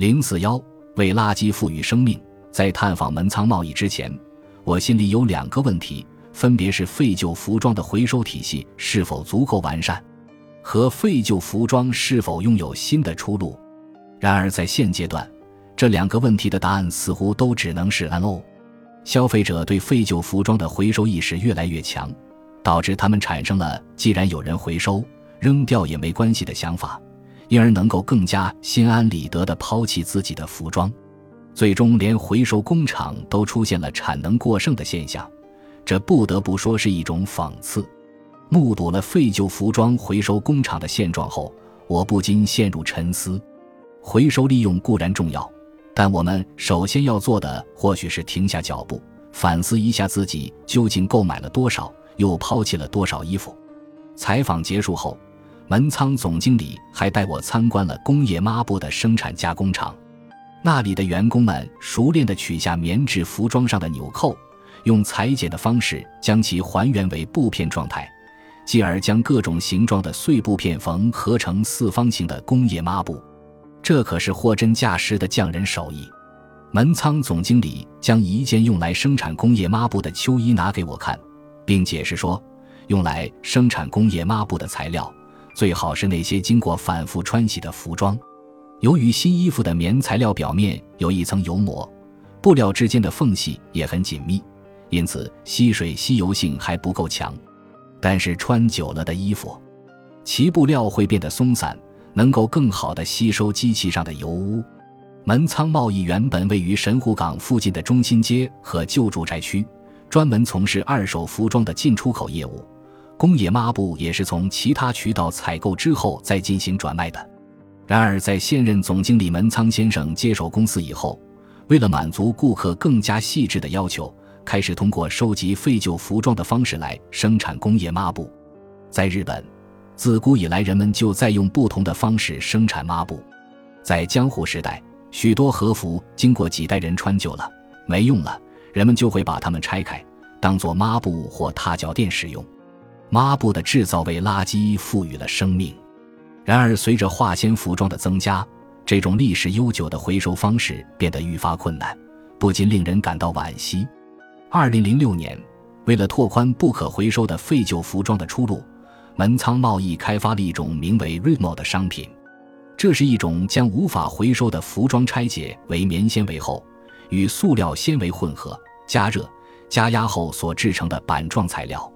零四幺为垃圾赋予生命。在探访门仓贸易之前，我心里有两个问题，分别是废旧服装的回收体系是否足够完善，和废旧服装是否拥有新的出路。然而在现阶段，这两个问题的答案似乎都只能是 “no”。消费者对废旧服装的回收意识越来越强，导致他们产生了“既然有人回收，扔掉也没关系”的想法，因而能够更加心安理得地抛弃自己的服装。最终，连回收工厂都出现了产能过剩的现象，这不得不说是一种讽刺。目睹了废旧服装回收工厂的现状后，我不禁陷入沉思。回收利用固然重要。但我们首先要做的，或许是停下脚步，反思一下自己究竟购买了多少，又抛弃了多少衣服。采访结束后，门仓总经理还带我参观了工业抹布的生产加工厂，那里的员工们熟练地取下棉质服装上的纽扣，用裁剪的方式将其还原为布片状态，继而将各种形状的碎布片缝合成四方形的工业抹布。这可是货真价实的匠人手艺。门仓总经理将一件用来生产工业抹布的秋衣拿给我看，并解释说，用来生产工业抹布的材料最好是那些经过反复穿洗的服装。由于新衣服的棉材料表面有一层油膜，布料之间的缝隙也很紧密，因此吸水吸油性还不够强。但是穿久了的衣服，其布料会变得松散。能够更好地吸收机器上的油污。门仓贸易原本位于神户港附近的中心街和旧住宅区，专门从事二手服装的进出口业务。工业抹布也是从其他渠道采购之后再进行转卖的。然而，在现任总经理门仓先生接手公司以后，为了满足顾客更加细致的要求，开始通过收集废旧服装的方式来生产工业抹布。在日本。自古以来，人们就在用不同的方式生产抹布。在江户时代，许多和服经过几代人穿旧了、没用了，人们就会把它们拆开，当做抹布或踏脚垫使用。抹布的制造为垃圾赋予了生命。然而，随着化纤服装的增加，这种历史悠久的回收方式变得愈发困难，不禁令人感到惋惜。二零零六年，为了拓宽不可回收的废旧服装的出路。门仓贸易开发了一种名为 Remo 的商品，这是一种将无法回收的服装拆解为棉纤维后，与塑料纤维混合、加热、加压后所制成的板状材料。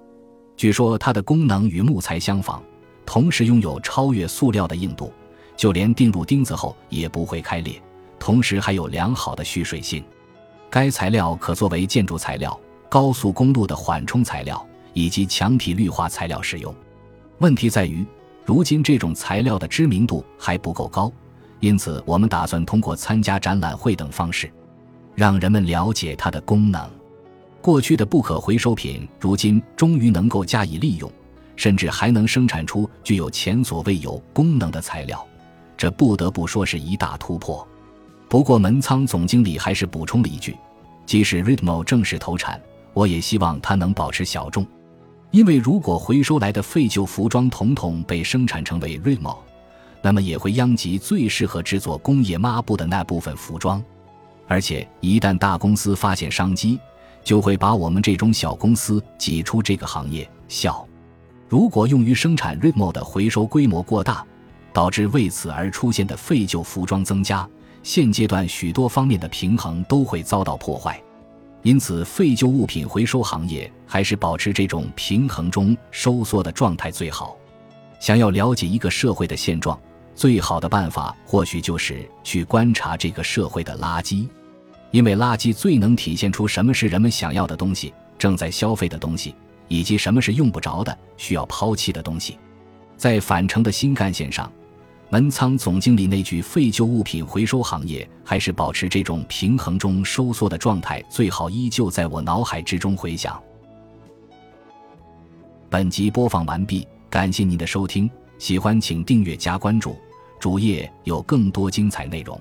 据说它的功能与木材相仿，同时拥有超越塑料的硬度，就连钉入钉子后也不会开裂，同时还有良好的蓄水性。该材料可作为建筑材料、高速公路的缓冲材料以及墙体绿化材料使用。问题在于，如今这种材料的知名度还不够高，因此我们打算通过参加展览会等方式，让人们了解它的功能。过去的不可回收品，如今终于能够加以利用，甚至还能生产出具有前所未有功能的材料，这不得不说是一大突破。不过，门仓总经理还是补充了一句：即使 Ritmo 正式投产，我也希望它能保持小众。因为如果回收来的废旧服装统统被生产成为 Remo，那么也会殃及最适合制作工业抹布的那部分服装。而且一旦大公司发现商机，就会把我们这种小公司挤出这个行业。笑，如果用于生产 Remo 的回收规模过大，导致为此而出现的废旧服装增加，现阶段许多方面的平衡都会遭到破坏。因此，废旧物品回收行业还是保持这种平衡中收缩的状态最好。想要了解一个社会的现状，最好的办法或许就是去观察这个社会的垃圾，因为垃圾最能体现出什么是人们想要的东西、正在消费的东西，以及什么是用不着的、需要抛弃的东西。在返程的新干线上。门仓总经理那句“废旧物品回收行业还是保持这种平衡中收缩的状态最好”，依旧在我脑海之中回响。本集播放完毕，感谢您的收听，喜欢请订阅加关注，主页有更多精彩内容。